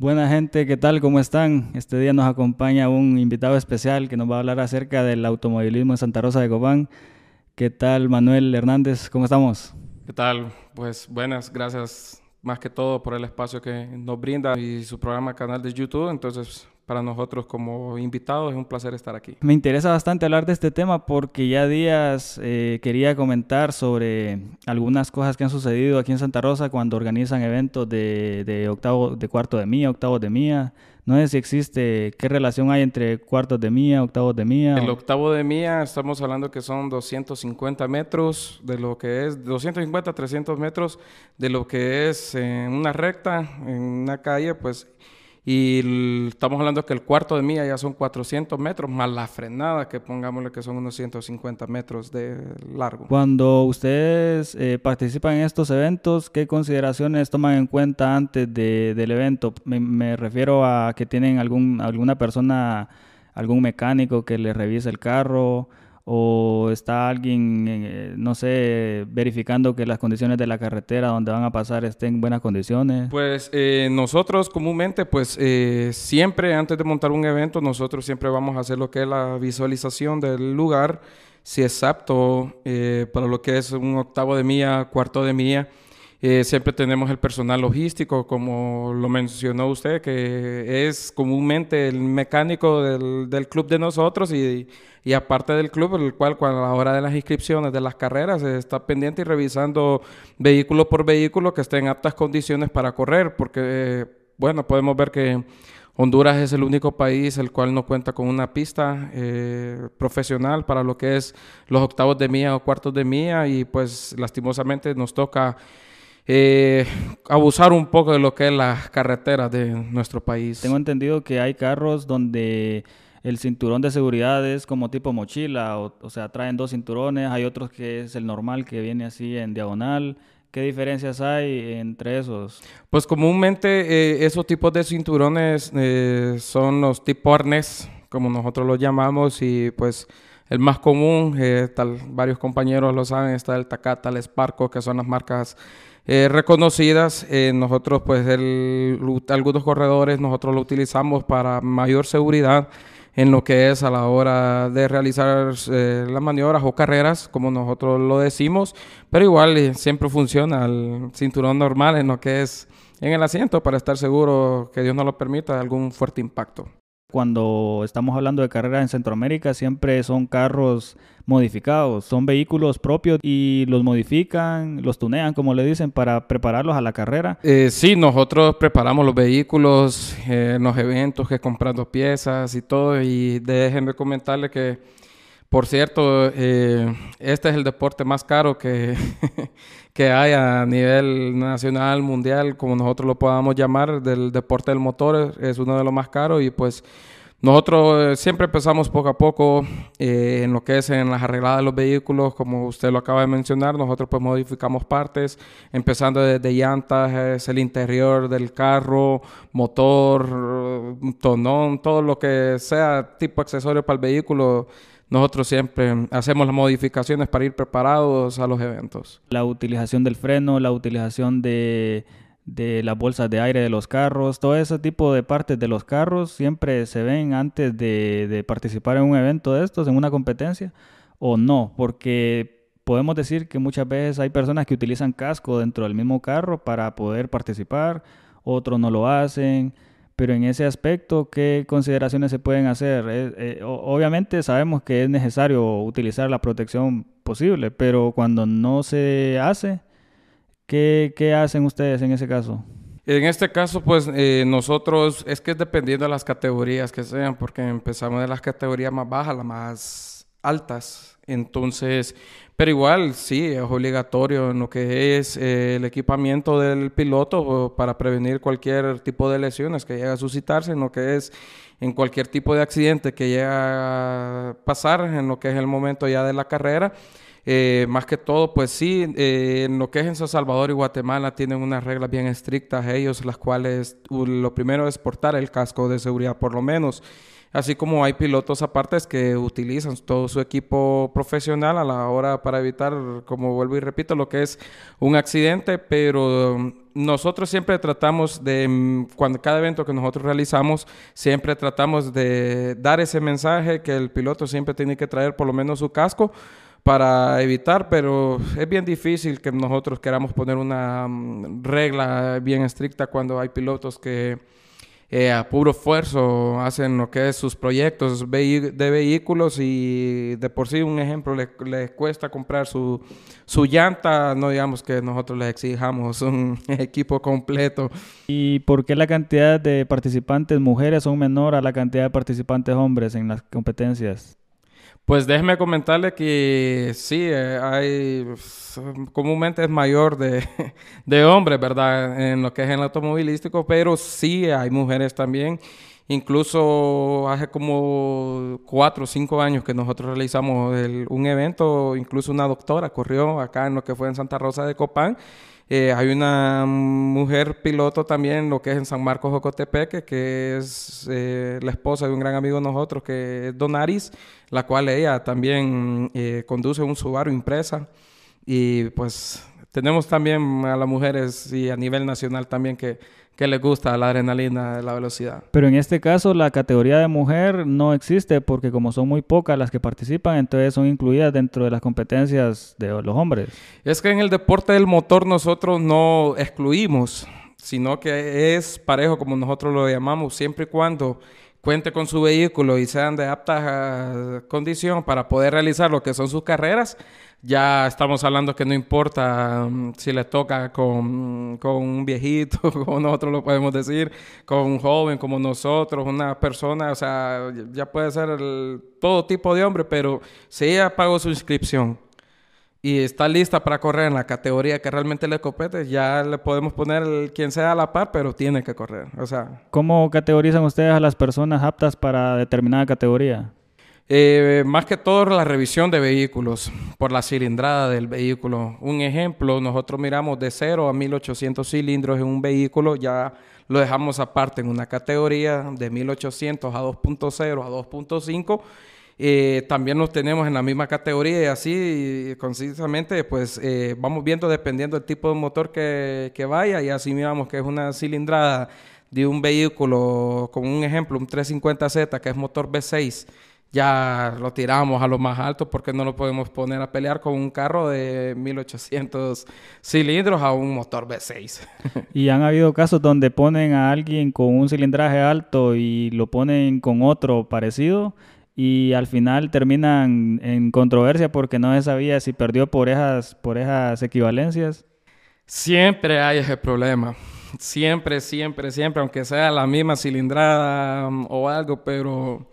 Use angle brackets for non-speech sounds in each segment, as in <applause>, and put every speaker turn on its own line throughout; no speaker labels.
Buena gente, ¿qué tal? ¿Cómo están? Este día nos acompaña un invitado especial que nos va a hablar acerca del automovilismo en Santa Rosa de Cobán. ¿Qué tal, Manuel Hernández? ¿Cómo estamos?
¿Qué tal? Pues buenas, gracias más que todo por el espacio que nos brinda y su programa canal de YouTube. Entonces, para nosotros como invitados es un placer estar aquí.
Me interesa bastante hablar de este tema porque ya días eh, quería comentar sobre algunas cosas que han sucedido aquí en Santa Rosa cuando organizan eventos de, de octavo, de cuarto de mía, octavos de mía. No sé si existe, qué relación hay entre cuartos de mía, octavos de mía.
El octavo de mía, estamos hablando que son 250 metros de lo que es, 250, 300 metros de lo que es en una recta, en una calle, pues y estamos hablando que el cuarto de milla ya son 400 metros, más la frenada, que pongámosle que son unos 150 metros de largo.
Cuando ustedes eh, participan en estos eventos, ¿qué consideraciones toman en cuenta antes de, del evento? Me, me, refiero a que tienen algún, alguna persona, algún mecánico que les revise el carro o está alguien, eh, no sé, verificando que las condiciones de la carretera donde van a pasar estén en buenas condiciones?
Pues eh, nosotros comúnmente, pues eh, siempre antes de montar un evento, nosotros siempre vamos a hacer lo que es la visualización del lugar, si es apto para lo que es un octavo de milla, cuarto de milla. Siempre tenemos el personal logístico, como lo mencionó usted, que es comúnmente el mecánico del, del club de nosotros y y aparte del club, el cual cuando a la hora de las inscripciones de las carreras está pendiente y revisando vehículo por vehículo que esté en aptas condiciones para correr, porque, bueno, podemos ver que Honduras es el único país el cual no cuenta con una pista eh, profesional para lo que es los octavos de mía o cuartos de mía y pues lastimosamente nos toca eh, abusar un poco de lo que es la carretera de nuestro país.
Tengo entendido que hay carros donde el cinturón de seguridad es como tipo mochila, o, sea, traen dos cinturones, hay otros que es el normal que viene así en diagonal. ¿Qué diferencias hay entre esos?
Pues comúnmente eh, esos tipos de cinturones eh, son los tipo arnés, como nosotros los llamamos, y pues el más común, eh, tal, varios compañeros lo saben, está el Takata, el Sparco, que son las marcas reconocidas. nosotros, pues, el, algunos corredores, nosotros lo utilizamos para mayor seguridad en lo que es a la hora de realizar eh, las maniobras o carreras, como nosotros lo decimos, pero igual eh, siempre funciona el cinturón normal en lo que es en el asiento para estar seguro que Dios no lo permita algún fuerte impacto.
Cuando estamos hablando de carreras en Centroamérica, siempre son carros modificados, son vehículos propios y los modifican, los tunean, como le dicen, para prepararlos a la carrera.
Eh, sí, nosotros preparamos los vehículos eh, los eventos, que comprando piezas y todo. Y déjenme comentarle que, por cierto, eh, este es el deporte más caro que, <laughs> que hay a nivel nacional, mundial, como nosotros lo podamos llamar, del deporte del motor, es uno de los más caros y pues nosotros eh, siempre empezamos poco a poco eh, en lo que es en las arregladas de los vehículos, como usted lo acaba de mencionar, nosotros pues modificamos partes, empezando desde llantas, es el interior del carro, motor, tonón, todo lo que sea tipo accesorio para el vehículo nosotros siempre hacemos las modificaciones para ir preparados a los eventos.
La utilización del freno, la utilización de, las bolsas de aire de los carros, todo ese tipo de partes de los carros siempre se ven antes de, de participar en un evento de estos, en una competencia, o no, porque podemos decir que muchas veces hay personas que utilizan casco dentro del mismo carro para poder participar, otros no lo hacen pero en ese aspecto, ¿qué consideraciones se pueden hacer? Eh, obviamente sabemos que es necesario utilizar la protección posible, pero cuando no se hace, ¿qué, qué hacen ustedes en ese caso?
En este caso, pues eh, nosotros, es que dependiendo de las categorías que sean, porque empezamos de las categorías más bajas, las más altas. Entonces, pero igual, sí, es obligatorio en lo que es eh, el equipamiento del piloto para prevenir cualquier tipo de lesiones que llegue a suscitarse, en lo que es en cualquier tipo de accidente que llegue a pasar, en lo que es el momento ya de la carrera. Eh, más que todo, pues sí, eh, en lo que es en San Salvador y Guatemala tienen unas reglas bien estrictas ellos, las cuales lo primero es portar el casco de seguridad por lo menos. Así como hay pilotos aparte que utilizan todo su equipo profesional a la hora para evitar, como vuelvo y repito, lo que es un accidente, pero nosotros siempre tratamos de, mm, cuando cada evento que nosotros realizamos, siempre tratamos de dar ese mensaje que el piloto siempre tiene que traer por lo menos su casco para evitar, pero es bien difícil que nosotros queramos poner una mm, regla bien estricta cuando hay pilotos que eh, a puro esfuerzo hacen lo que es sus proyectos de vehículos y de por sí un ejemplo les, cuesta comprar su, su llanta, no digamos que nosotros les exijamos un <laughs> equipo completo.
¿Y por qué la cantidad de participantes mujeres son menor a la cantidad de participantes hombres en las competencias?
Pues déjeme comentarle que sí, eh, hay, comúnmente es mayor de, <laughs> de hombres, ¿verdad? En lo que es el automovilístico, pero sí hay mujeres también. Incluso hace como cuatro o cinco años que nosotros realizamos un evento, incluso una doctora corrió acá en lo que fue en Santa Rosa de Copán eh, hay una mujer piloto también, lo que es en San Marcos Jocotepeque, que es eh, la esposa de un gran amigo de nosotros, que es Donaris, la cual ella también eh, conduce un Subaru impresa. Y pues tenemos también a las mujeres y a nivel nacional también que que les gusta la adrenalina, la velocidad.
Pero en este caso la categoría de mujer no existe porque como son muy pocas las que participan, entonces son incluidas dentro de las competencias de los hombres.
Es que en el deporte del motor nosotros no excluimos, sino que es parejo como nosotros lo llamamos, siempre y cuando cuente con su vehículo y sean de apta condición para poder realizar lo que son sus carreras, ya estamos hablando que no importa mm, si le toca con, con, un viejito, <laughs> como nosotros lo podemos decir, con un joven como nosotros, una persona, o sea, ya puede ser todo tipo de hombre, pero si ella pagó su inscripción y está lista para correr en la categoría que realmente le compete, ya le podemos poner quien sea a la par, pero tiene que correr, o sea.
¿Cómo categorizan ustedes a las personas aptas para determinada categoría?
Eh, más que todo la revisión de vehículos por la cilindrada del vehículo. Un ejemplo, nosotros miramos de 0 a 1800 cilindros en un vehículo, ya lo dejamos aparte en una categoría de 1800 a 2.0 a 2.5. Eh, también los tenemos en la misma categoría y así concisamente pues eh, vamos viendo dependiendo del tipo de motor que, que vaya y así miramos que es una cilindrada de un vehículo, como un ejemplo, un 350Z que es motor V6 ya lo tiramos a lo más alto porque no lo podemos poner a pelear con un carro de 1800 cilindros a un motor V6. <laughs>
y han habido casos donde ponen a alguien con un cilindraje alto y lo ponen con otro parecido y al final terminan en controversia porque no se sabía si perdió por esas, por esas equivalencias.
Siempre hay ese problema. Siempre, siempre, siempre, aunque sea la misma cilindrada um, o algo, pero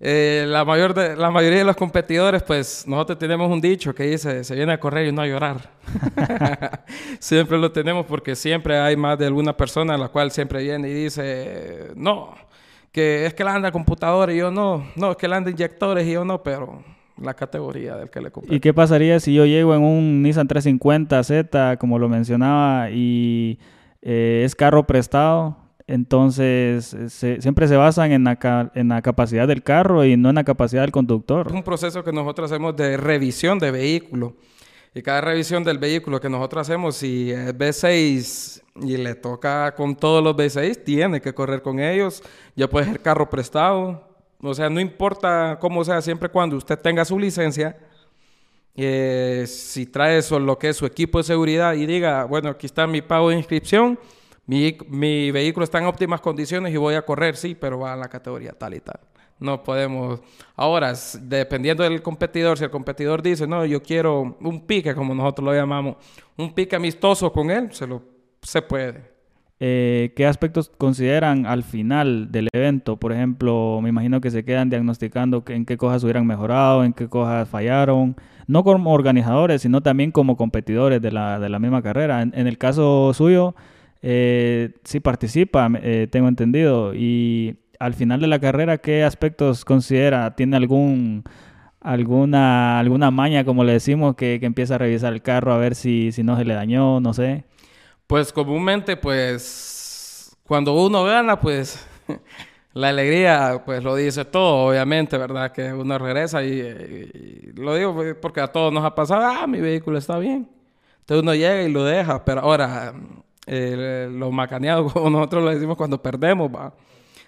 eh, la, mayor de, la mayoría de los competidores, pues nosotros tenemos un dicho que dice, se viene a correr y no a llorar. <laughs> <laughs> siempre lo tenemos porque siempre hay más de alguna persona a la cual siempre viene y dice, no, que es que la anda computadora y yo no, no, es que la anda inyectores y yo no, pero la categoría del que le compete.
¿Y qué pasaría si yo llego en un Nissan 350Z, como lo mencionaba, y eh, es carro prestado? Entonces, siempre se basan en la, en la capacidad del carro y no en la capacidad del conductor.
Es un proceso que nosotros hacemos de revisión de vehículo. Y cada revisión del vehículo que nosotros hacemos, si es B6 y le toca con todos los B6, tiene que correr con ellos. Ya puede ser carro prestado. O sea, no importa cómo sea, siempre cuando usted tenga su licencia, eh, si trae eso, lo que es su equipo de seguridad y diga, bueno, aquí está mi pago de inscripción, mi, vehículo está en óptimas condiciones y voy a correr, sí, pero va a la categoría tal y tal. No podemos. Ahora, dependiendo del competidor, si el competidor dice, no, yo quiero un pique, como nosotros lo llamamos, un pique amistoso con él, se, lo, se puede.
Eh, ¿Qué aspectos consideran al final del evento? Por ejemplo, me imagino que se quedan diagnosticando en qué cosas hubieran mejorado, en qué cosas fallaron, no como organizadores, sino también como competidores de la, de la misma carrera. en el caso suyo, eh, sí participa, eh, tengo entendido. Y al final de la carrera, ¿qué aspectos considera? ¿Tiene algún alguna alguna maña, como le decimos, que, empieza a revisar el carro a ver si, si no se le dañó, no sé?
Pues comúnmente, pues, cuando uno gana, pues... <laughs> la alegría, pues lo dice todo, obviamente, ¿verdad? Que uno regresa y, lo digo porque a todos nos ha pasado, ah, mi vehículo está bien. Entonces uno llega y lo deja, pero ahora eh, lo macaneado, <laughs> como nosotros lo decimos cuando perdemos, va.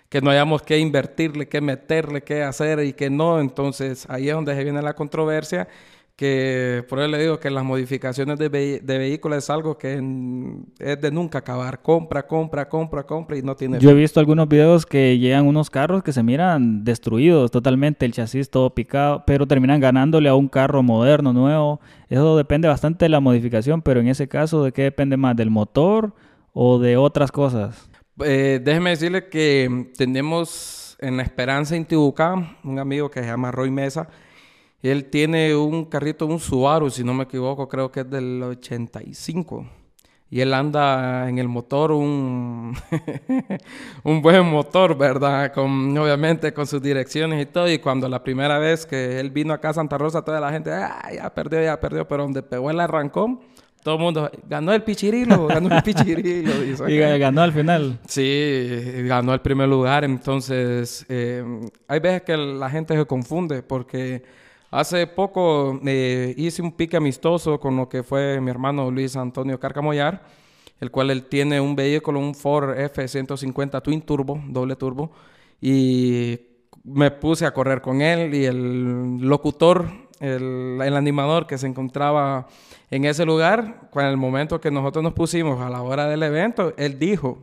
Que no hayamos que invertirle, que meterle, que hacer y que no. Entonces ahí es donde se viene la controversia que por eso le digo que las modificaciones de, vehículos es algo que es de nunca acabar. Compra, compra, compra, compra y no tiene...
Yo he visto algunos videos que llegan unos carros que se miran destruidos totalmente, el chasis todo picado, pero terminan ganándole a un carro moderno, nuevo. Eso depende bastante de la modificación, pero en ese caso, ¿de qué depende más? ¿Del motor o de otras cosas?
Eh, déjeme decirle que tenemos en la Esperanza Intibucá un amigo que se llama Roy Mesa, él tiene un carrito, un Subaru, si no me equivoco, creo que es del 85. Y él anda en el motor un, <laughs> un buen motor, ¿verdad? Con, obviamente con sus direcciones y todo. Y cuando la primera vez que él vino acá a Santa Rosa, toda la gente, ah, ya perdió, ya perdió. Pero donde pegó el arrancón, todo el mundo, ganó el pichirilo, ganó el pichirilo. <laughs>
y ganó al final.
Sí, ganó el primer lugar. Entonces, eh, hay veces que la gente se confunde porque Hace poco eh, hice un pique amistoso con lo que fue mi hermano Luis Antonio Carcamoyar, el cual él tiene un vehículo, un Ford F-150 Twin Turbo, doble turbo, y me puse a correr con él y el locutor, el, el animador que se encontraba en ese lugar, en el momento que nosotros nos pusimos a la hora del evento, él dijo,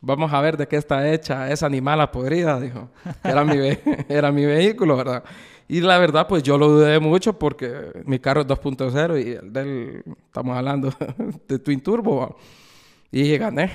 vamos a ver de qué está hecha esa animala podrida, dijo. Era mi, <laughs> era mi vehículo, ¿verdad? Y la verdad, pues yo lo dudé mucho porque mi carro es 2.0 y el del, estamos hablando <laughs> de Twin Turbo. Y gané.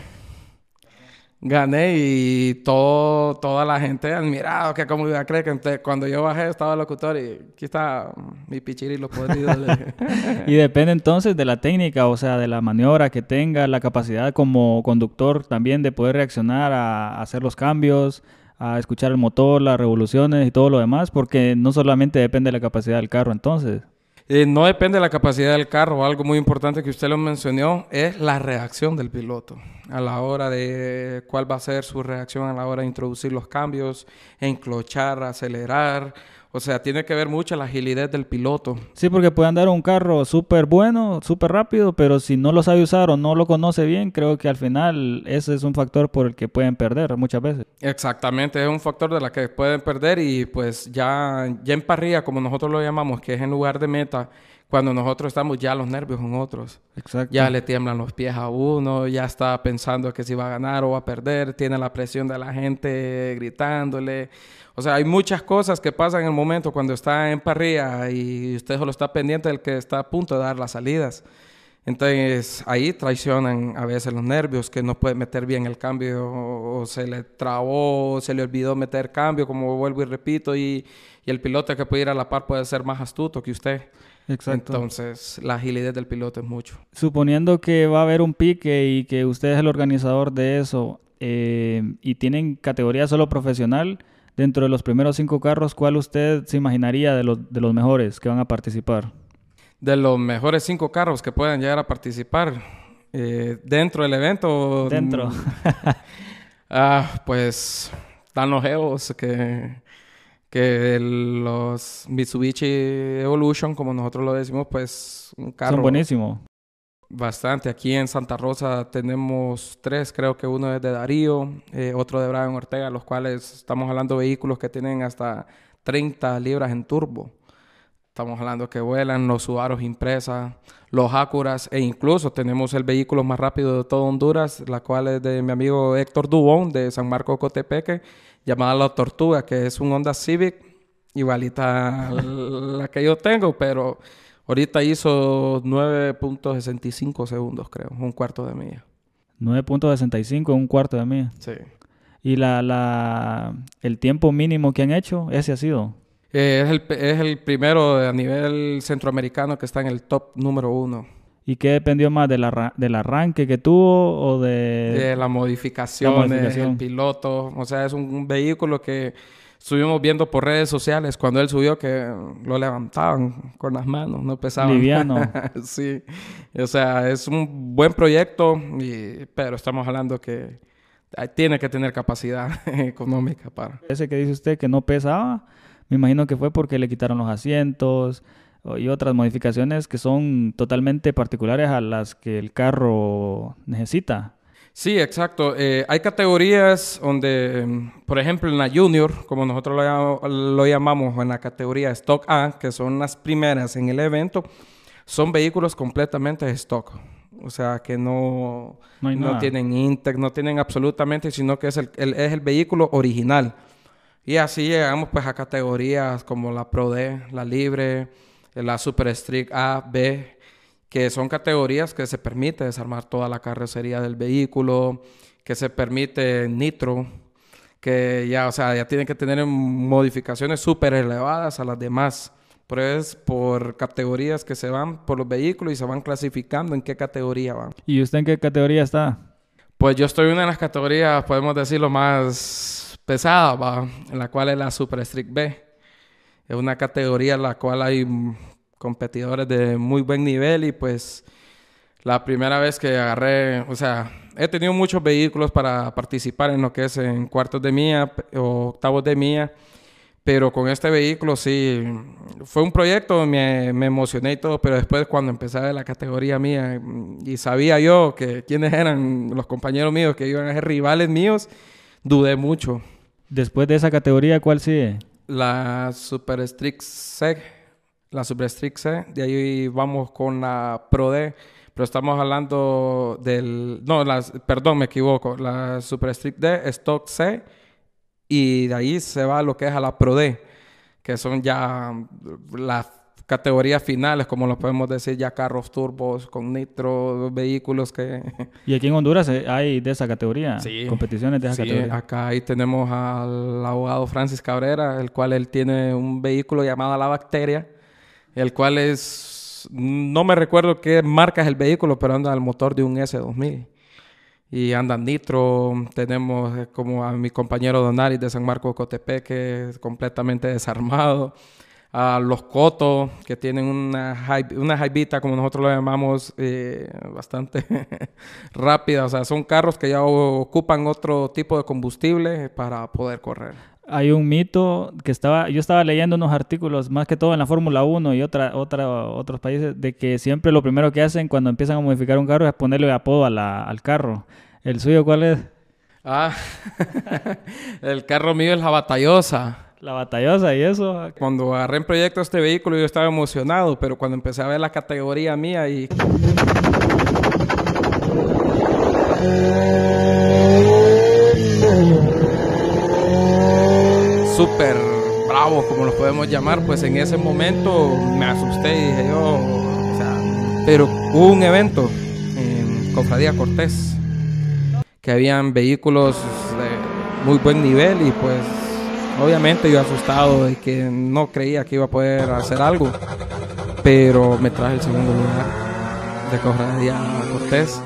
Gané y todo, toda la gente admirado que como iba a creer que cuando yo bajé estaba el locutor y aquí está mi pichirilo podrido. <laughs>
y depende entonces de la técnica, o sea, de la maniobra que tenga, la capacidad como conductor también de poder reaccionar a hacer los cambios, a escuchar el motor, las revoluciones y todo lo demás, porque no solamente depende de la capacidad del carro entonces.
Eh, no depende de la capacidad del carro, algo muy importante que usted lo mencionó es la reacción del piloto a la hora de cuál va a ser su reacción a la hora de introducir los cambios, enclochar, acelerar, o sea, tiene que ver mucho la agilidad del piloto.
Sí, porque puede andar un carro súper bueno, súper rápido, pero si no lo sabe usar o no lo conoce bien, creo que al final ese es un factor por el que pueden perder muchas veces.
Exactamente, es un factor de la que pueden perder y pues ya, ya en parrilla, como nosotros lo llamamos, que es en lugar de meta, cuando nosotros estamos ya los nervios son otros. Exacto. Ya le tiemblan los pies a uno, ya está pensando que si va a ganar o va a perder, tiene la presión de la gente gritándole. O sea, hay muchas cosas que pasan en el momento cuando está en parrilla y usted solo está pendiente del que está a punto de dar las salidas. Entonces ahí traicionan a veces los nervios, que no puede meter bien el cambio o, se le trabó, o se le olvidó meter cambio, como vuelvo y repito, y, y, el piloto que puede ir a la par puede ser más astuto que usted. Exacto. Entonces la agilidad del piloto es mucho.
Suponiendo que va a haber un pique y que usted es el organizador de eso eh, y tienen categoría solo profesional, dentro de los primeros cinco carros, ¿cuál usted se imaginaría de los, de los mejores que van a participar?
De los mejores cinco carros que puedan llegar a participar eh, dentro del evento.
Dentro. <laughs>
ah, pues están los que, que los Mitsubishi Evolution, como nosotros lo decimos, pues un carro.
Son buenísimos.
Bastante. Aquí en Santa Rosa tenemos tres, creo que uno es de Darío, eh, otro de Brian Ortega, los cuales estamos hablando de vehículos que tienen hasta 30 libras en turbo. Estamos hablando que vuelan los Subaru Impresa, los Acuras e incluso tenemos el vehículo más rápido de todo Honduras, la cual es de mi amigo Héctor Dubón de San Marco Cotepeque, llamada La Tortuga, que es un Honda Civic, igualita a la que yo tengo, pero Ahorita hizo 9.65 segundos, creo, un cuarto de milla.
9.65 un cuarto de milla.
Sí.
¿Y la, la, el tiempo mínimo que han hecho, ese ha sido?
Eh, es, el, es el primero a nivel centroamericano que está en el top número uno.
¿Y qué dependió más de la, del arranque que tuvo o de...?
De la modificación, del piloto. O sea, es un vehículo que estuvimos viendo por redes sociales cuando él subió que lo levantaban con las manos, no pesaban.
Liviano. <laughs>
sí, o sea, es un buen proyecto, pero estamos hablando que tiene que tener capacidad <laughs> económica para...
Ese que dice usted que no pesaba, me imagino que fue porque le quitaron los asientos y otras modificaciones que son totalmente particulares a las que el carro necesita.
Sí, exacto. Eh, hay categorías donde, em, por ejemplo, en la Junior, como nosotros lo, lo, llamamos, en la categoría Stock A, que son las primeras en el evento, son vehículos completamente stock. O sea, que no, no, tienen Intec, no tienen absolutamente, sino que es el, es el vehículo original. Y así llegamos pues a categorías como la Pro D, la Libre, la Super Strict A, B, que son categorías que se permite desarmar toda la carrocería del vehículo, que se permite nitro, que ya, o sea, ya tienen que tener modificaciones súper elevadas a las demás. Pero es por categorías que se van por los vehículos y se van clasificando en qué categoría van.
¿Y usted en qué categoría está?
Pues yo estoy en una de las categorías, podemos decirlo, más pesada, ¿va? en la cual es la Super Strict B. Es una categoría en la cual hay competidores de muy buen nivel y pues la primera vez que agarré, o sea, he tenido muchos vehículos para participar en lo que es en cuartos de mía o octavos de mía, pero con este vehículo sí, fue un proyecto, me, me emocioné y todo, pero después cuando empecé a ver la categoría mía y sabía yo que quiénes eran los compañeros míos que iban a ser rivales míos, dudé mucho.
Después de esa categoría, ¿cuál sigue?
La Super Strict Seg la Super Strict C, de ahí vamos con la Pro D, pero estamos hablando del, no, las, perdón, me equivoco, la Super Strict D, Stock C, y de ahí se va lo que es a la Pro D, que son ya las categorías finales, como lo podemos decir, ya carros turbos con nitro, vehículos que... <laughs>
¿Y aquí en Honduras hay de esa categoría? Sí. ¿Competiciones de esa sí,
acá ahí tenemos al abogado Francis Cabrera, el cual él tiene un vehículo llamado La Bacteria, el cual es, no me recuerdo qué marca es el vehículo, pero anda al motor de un S2000. Y anda nitro, tenemos eh, como a mi compañero Donari de San Marcos Cotepe, que es completamente desarmado. A los Cotos, que tienen una, una jaibita, como nosotros lo llamamos, eh, bastante <laughs> rápida. O sea, son carros que ya ocupan otro tipo de combustible para poder correr
hay un mito que estaba, yo estaba leyendo unos artículos, más que todo en la Fórmula 1 y otra, otra, otros países, de que siempre lo primero que hacen cuando empiezan a modificar un carro es ponerle apodo al carro. ¿El suyo cuál es?
Ah, <laughs> el carro mío es la batallosa.
La batallosa y eso.
Cuando agarré en proyecto este vehículo yo estaba emocionado, pero cuando empecé a ver la categoría mía y... súper bravos, como los podemos llamar, pues en ese momento me asusté y dije yo, pero hubo un evento en Cofradía Cortés, que habían vehículos de muy buen nivel y pues obviamente yo asustado de que no creía que iba a poder hacer algo, pero me traje el segundo lugar de Cofradía Cortés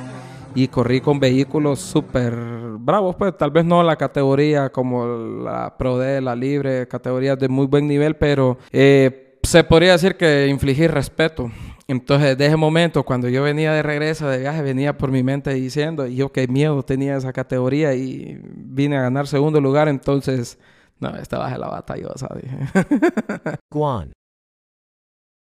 y corrí con vehículos súper bravos, pues tal vez no la categoría como la Pro la Libre, categorías de muy buen nivel, pero eh, se podría decir que infligí respeto. Entonces, desde ese momento, cuando yo venía de regreso de viaje, venía por mi mente diciendo, yo qué miedo tenía esa categoría y vine a ganar segundo lugar, entonces, no, estaba en la batallosa, dije. Guan.